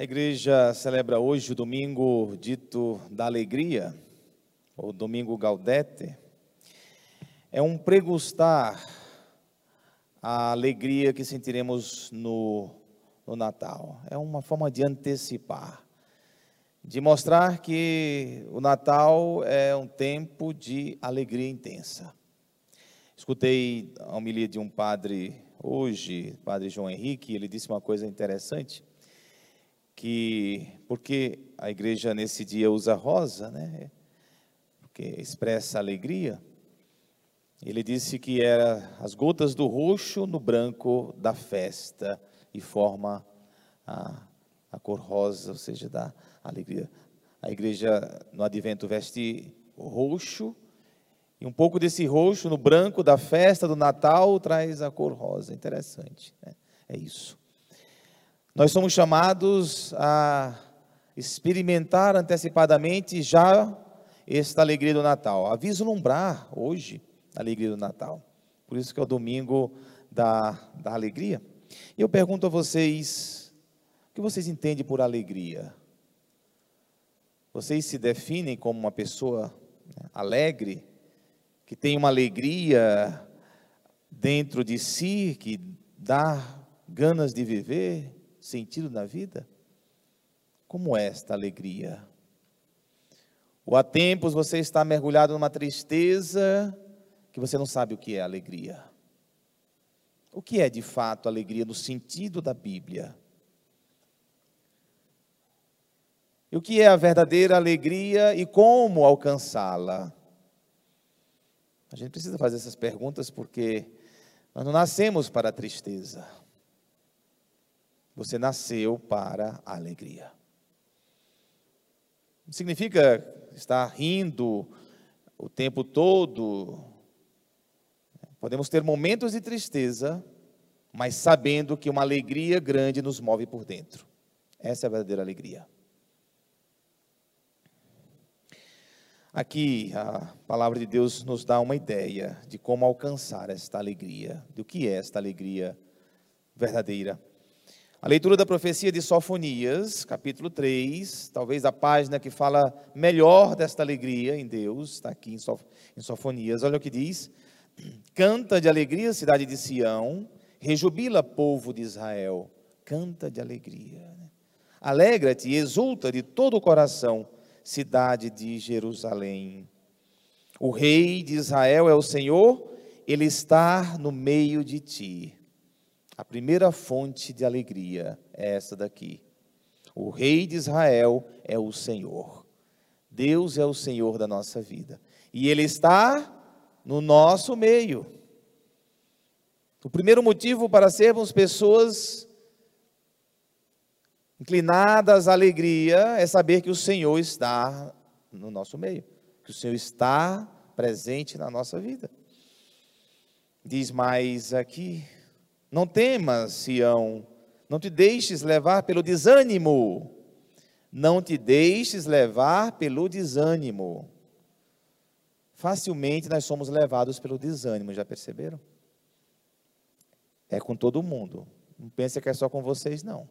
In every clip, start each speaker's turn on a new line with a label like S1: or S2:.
S1: A igreja celebra hoje o domingo dito da alegria, ou domingo Gaudete. É um pregustar a alegria que sentiremos no, no Natal. É uma forma de antecipar, de mostrar que o Natal é um tempo de alegria intensa. Escutei a homilia de um padre hoje, padre João Henrique, ele disse uma coisa interessante que porque a igreja nesse dia usa rosa, né? Porque expressa alegria. Ele disse que era as gotas do roxo no branco da festa e forma a, a cor rosa, ou seja, da alegria. A igreja no advento veste roxo e um pouco desse roxo no branco da festa do Natal traz a cor rosa. Interessante, né? É isso. Nós somos chamados a experimentar antecipadamente já esta alegria do Natal, a vislumbrar hoje a alegria do Natal. Por isso que é o domingo da, da alegria. E eu pergunto a vocês, o que vocês entendem por alegria? Vocês se definem como uma pessoa né, alegre, que tem uma alegria dentro de si, que dá ganas de viver? Sentido na vida? Como é esta alegria? Ou há tempos você está mergulhado numa tristeza que você não sabe o que é alegria. O que é de fato alegria no sentido da Bíblia? E o que é a verdadeira alegria e como alcançá-la? A gente precisa fazer essas perguntas porque nós não nascemos para a tristeza. Você nasceu para a alegria. Não significa estar rindo o tempo todo. Podemos ter momentos de tristeza, mas sabendo que uma alegria grande nos move por dentro. Essa é a verdadeira alegria. Aqui a palavra de Deus nos dá uma ideia de como alcançar esta alegria, do que é esta alegria verdadeira. A leitura da profecia de Sofonias, capítulo 3, talvez a página que fala melhor desta alegria em Deus, está aqui em Sofonias. Olha o que diz: Canta de alegria, cidade de Sião, rejubila, povo de Israel. Canta de alegria. Né? Alegra-te e exulta de todo o coração, cidade de Jerusalém. O rei de Israel é o Senhor, ele está no meio de ti. A primeira fonte de alegria é essa daqui. O Rei de Israel é o Senhor. Deus é o Senhor da nossa vida. E Ele está no nosso meio. O primeiro motivo para sermos pessoas inclinadas à alegria é saber que o Senhor está no nosso meio, que o Senhor está presente na nossa vida. Diz mais aqui, não temas, Sião, não te deixes levar pelo desânimo. Não te deixes levar pelo desânimo. Facilmente nós somos levados pelo desânimo, já perceberam? É com todo mundo. Não pense que é só com vocês, não.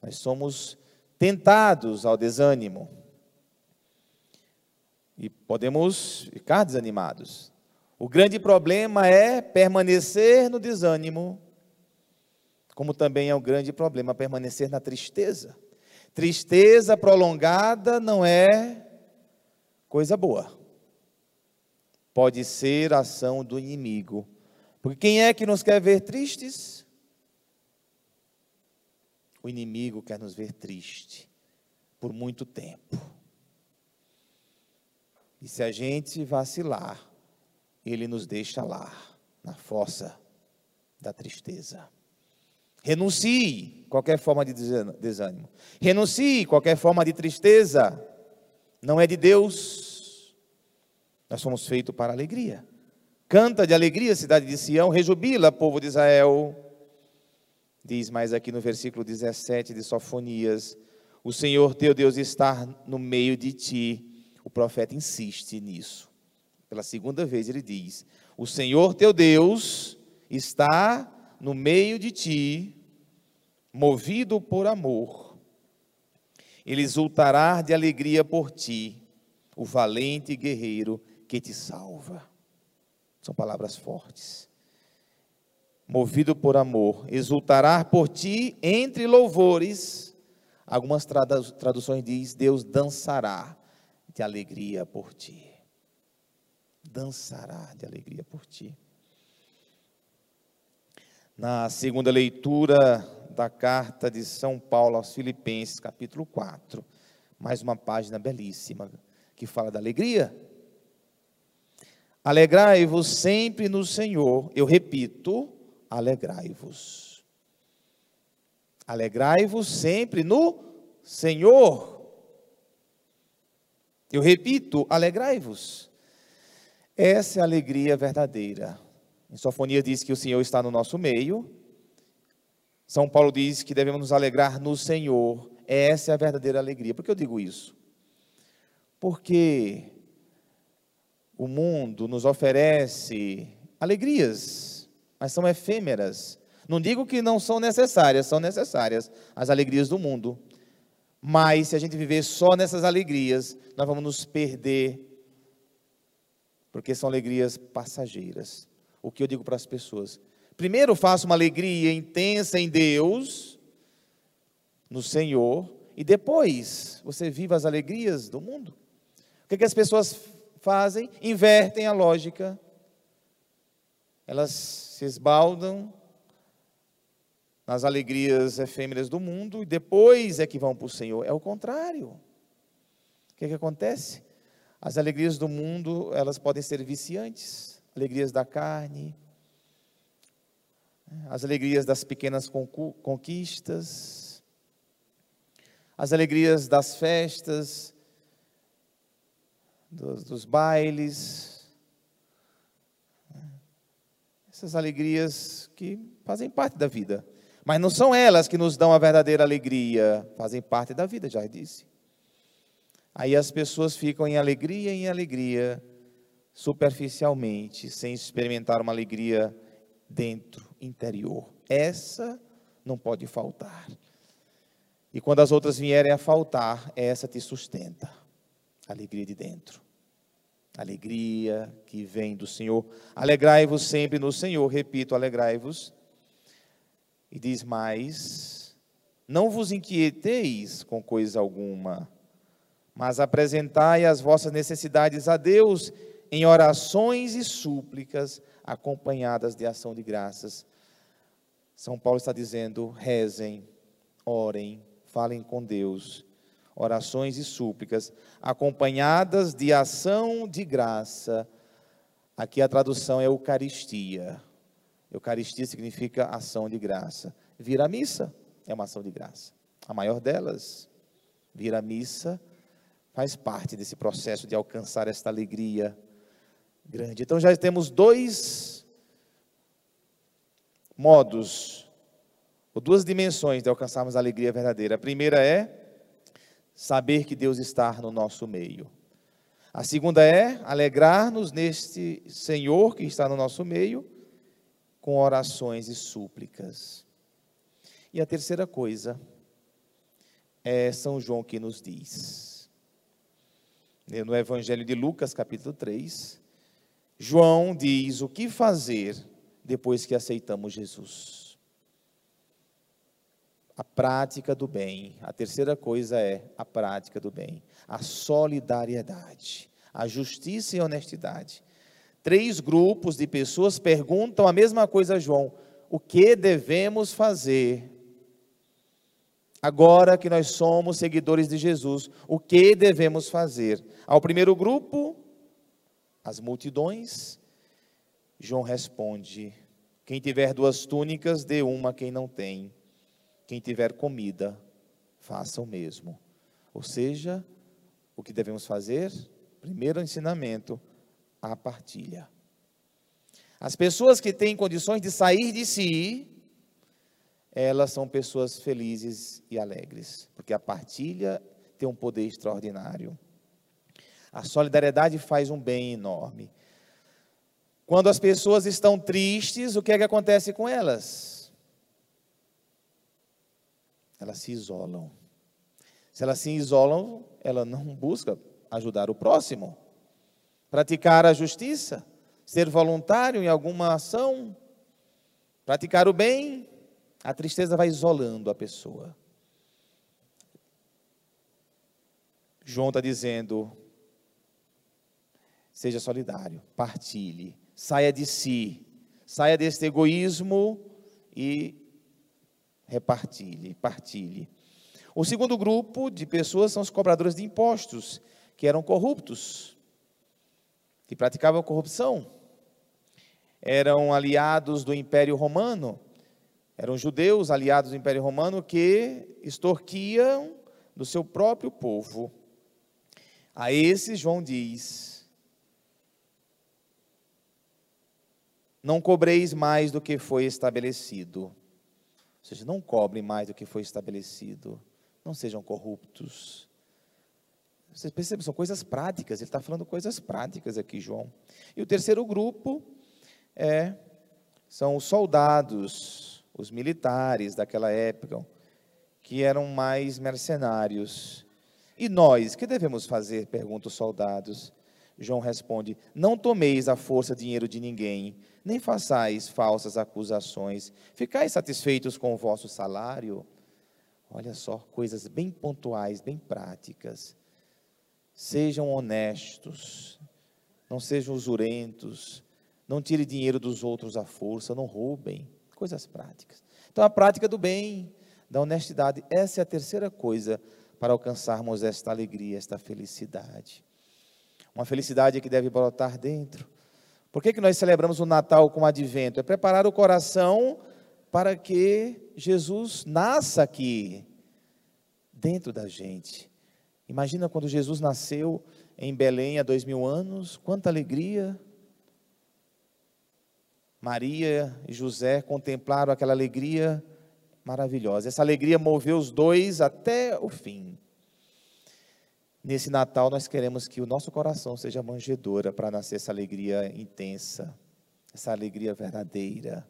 S1: Nós somos tentados ao desânimo. E podemos ficar desanimados. O grande problema é permanecer no desânimo como também é um grande problema permanecer na tristeza. Tristeza prolongada não é coisa boa. Pode ser ação do inimigo. Porque quem é que nos quer ver tristes? O inimigo quer nos ver triste por muito tempo. E se a gente vacilar, ele nos deixa lá, na fossa da tristeza. Renuncie qualquer forma de desânimo. Renuncie qualquer forma de tristeza. Não é de Deus. Nós somos feitos para alegria. Canta de alegria, cidade de Sião, rejubila, povo de Israel. Diz mais aqui no versículo 17 de Sofonias: O Senhor teu Deus está no meio de ti. O profeta insiste nisso. Pela segunda vez ele diz: O Senhor teu Deus está no meio de ti, movido por amor, ele exultará de alegria por ti, o valente guerreiro que te salva. São palavras fortes. Movido por amor, exultará por ti entre louvores. Algumas traduções diz Deus dançará de alegria por ti. Dançará de alegria por ti. Na segunda leitura da carta de São Paulo aos Filipenses, capítulo 4, mais uma página belíssima que fala da alegria. Alegrai-vos sempre no Senhor. Eu repito, alegrai-vos. Alegrai-vos sempre no Senhor. Eu repito, alegrai-vos. Essa é a alegria verdadeira. Em Sofonia diz que o Senhor está no nosso meio. São Paulo diz que devemos nos alegrar no Senhor. Essa é a verdadeira alegria. Por que eu digo isso? Porque o mundo nos oferece alegrias, mas são efêmeras. Não digo que não são necessárias, são necessárias as alegrias do mundo. Mas se a gente viver só nessas alegrias, nós vamos nos perder, porque são alegrias passageiras. O que eu digo para as pessoas? Primeiro, faça uma alegria intensa em Deus, no Senhor, e depois você viva as alegrias do mundo. O que, é que as pessoas fazem? Invertem a lógica. Elas se esbaldam nas alegrias efêmeras do mundo e depois é que vão para o Senhor. É o contrário. O que, é que acontece? As alegrias do mundo, elas podem ser viciantes. Alegrias da carne, as alegrias das pequenas conquistas, as alegrias das festas, dos, dos bailes, essas alegrias que fazem parte da vida, mas não são elas que nos dão a verdadeira alegria, fazem parte da vida, já disse. Aí as pessoas ficam em alegria em alegria, superficialmente, sem experimentar uma alegria dentro, interior. Essa não pode faltar. E quando as outras vierem a faltar, essa te sustenta alegria de dentro. Alegria que vem do Senhor. Alegrai-vos sempre no Senhor. Repito, alegrai-vos. E diz mais: Não vos inquieteis com coisa alguma, mas apresentai as vossas necessidades a Deus em orações e súplicas, acompanhadas de ação de graças. São Paulo está dizendo: rezem, orem, falem com Deus orações e súplicas, acompanhadas de ação de graça. Aqui a tradução é Eucaristia. Eucaristia significa ação de graça. Vir à missa é uma ação de graça. A maior delas, vir à missa, faz parte desse processo de alcançar esta alegria grande. Então já temos dois modos, ou duas dimensões de alcançarmos a alegria verdadeira. A primeira é saber que Deus está no nosso meio. A segunda é alegrar-nos neste Senhor que está no nosso meio, com orações e súplicas. E a terceira coisa é São João que nos diz. No Evangelho de Lucas, capítulo 3, João diz o que fazer depois que aceitamos Jesus a prática do bem. A terceira coisa é a prática do bem, a solidariedade, a justiça e a honestidade. Três grupos de pessoas perguntam a mesma coisa a João: o que devemos fazer? Agora que nós somos seguidores de Jesus, o que devemos fazer? Ao primeiro grupo, as multidões, João responde: quem tiver duas túnicas, dê uma a quem não tem. Quem tiver comida, faça o mesmo. Ou seja, o que devemos fazer? Primeiro ensinamento, a partilha. As pessoas que têm condições de sair de si, elas são pessoas felizes e alegres, porque a partilha tem um poder extraordinário. A solidariedade faz um bem enorme. Quando as pessoas estão tristes, o que é que acontece com elas? elas se isolam. Se ela se isola, ela não busca ajudar o próximo. Praticar a justiça, ser voluntário em alguma ação, praticar o bem, a tristeza vai isolando a pessoa. João está dizendo: seja solidário, partilhe, saia de si, saia desse egoísmo e repartilhe, partilhe. O segundo grupo de pessoas são os cobradores de impostos, que eram corruptos, que praticavam corrupção. Eram aliados do Império Romano, eram judeus aliados do Império Romano que extorquiam do seu próprio povo. A esses, João diz: Não cobreis mais do que foi estabelecido. Ou seja, não cobrem mais do que foi estabelecido. Não sejam corruptos. Vocês percebem, são coisas práticas. Ele está falando coisas práticas aqui, João. E o terceiro grupo é, são os soldados, os militares daquela época, que eram mais mercenários. E nós, que devemos fazer? Pergunta os soldados. João responde: Não tomeis à força dinheiro de ninguém, nem façais falsas acusações. Ficais satisfeitos com o vosso salário. Olha só, coisas bem pontuais, bem práticas. Sejam honestos, não sejam usurentos, não tire dinheiro dos outros à força, não roubem. Coisas práticas. Então, a prática do bem, da honestidade, essa é a terceira coisa para alcançarmos esta alegria, esta felicidade. Uma felicidade que deve brotar dentro. Por que, que nós celebramos o Natal com o advento? É preparar o coração para que Jesus nasça aqui, dentro da gente. Imagina quando Jesus nasceu em Belém há dois mil anos, quanta alegria. Maria e José contemplaram aquela alegria maravilhosa. Essa alegria moveu os dois até o fim. Nesse Natal, nós queremos que o nosso coração seja manjedoura para nascer essa alegria intensa, essa alegria verdadeira,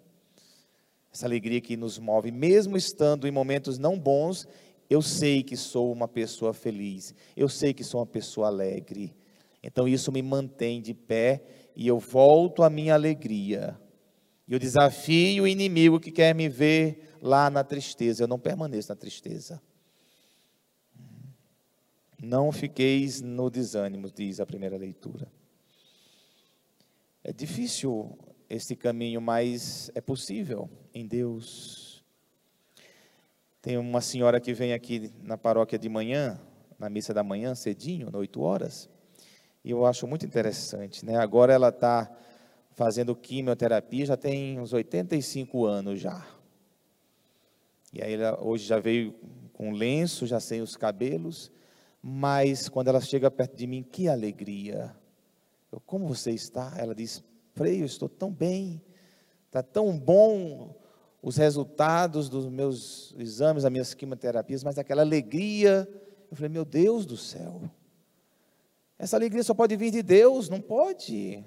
S1: essa alegria que nos move, mesmo estando em momentos não bons. Eu sei que sou uma pessoa feliz, eu sei que sou uma pessoa alegre. Então isso me mantém de pé e eu volto à minha alegria. E eu desafio o inimigo que quer me ver lá na tristeza. Eu não permaneço na tristeza. Não fiqueis no desânimo, diz a primeira leitura. É difícil esse caminho, mas é possível em Deus. Tem uma senhora que vem aqui na paróquia de manhã, na missa da manhã, cedinho, às 8 horas, e eu acho muito interessante. Né? Agora ela está fazendo quimioterapia, já tem uns 85 anos já. E aí ela hoje já veio com lenço, já sem os cabelos, mas quando ela chega perto de mim, que alegria. Eu, como você está? Ela diz, Frei, eu estou tão bem, está tão bom os resultados dos meus exames, das minhas quimioterapias, mas aquela alegria, eu falei, meu Deus do céu, essa alegria só pode vir de Deus, não pode.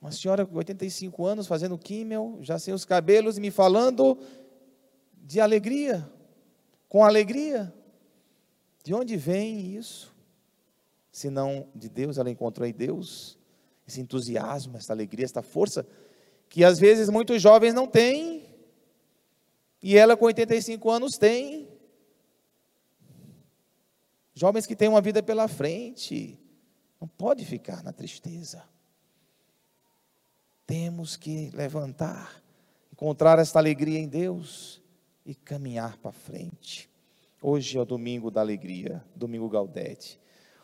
S1: Uma senhora com 85 anos fazendo químio, já sem os cabelos e me falando de alegria, com alegria. De onde vem isso? Se não de Deus, ela encontrou em Deus esse entusiasmo, essa alegria, essa força, que às vezes muitos jovens não têm, e ela com 85 anos tem. Jovens que têm uma vida pela frente, não pode ficar na tristeza. Temos que levantar, encontrar esta alegria em Deus e caminhar para frente. Hoje é o domingo da alegria, domingo Gaudete.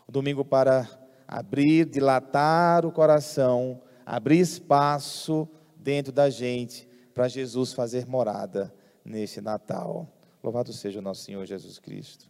S1: O domingo para abrir, dilatar o coração, abrir espaço dentro da gente para Jesus fazer morada nesse Natal. Louvado seja o nosso Senhor Jesus Cristo.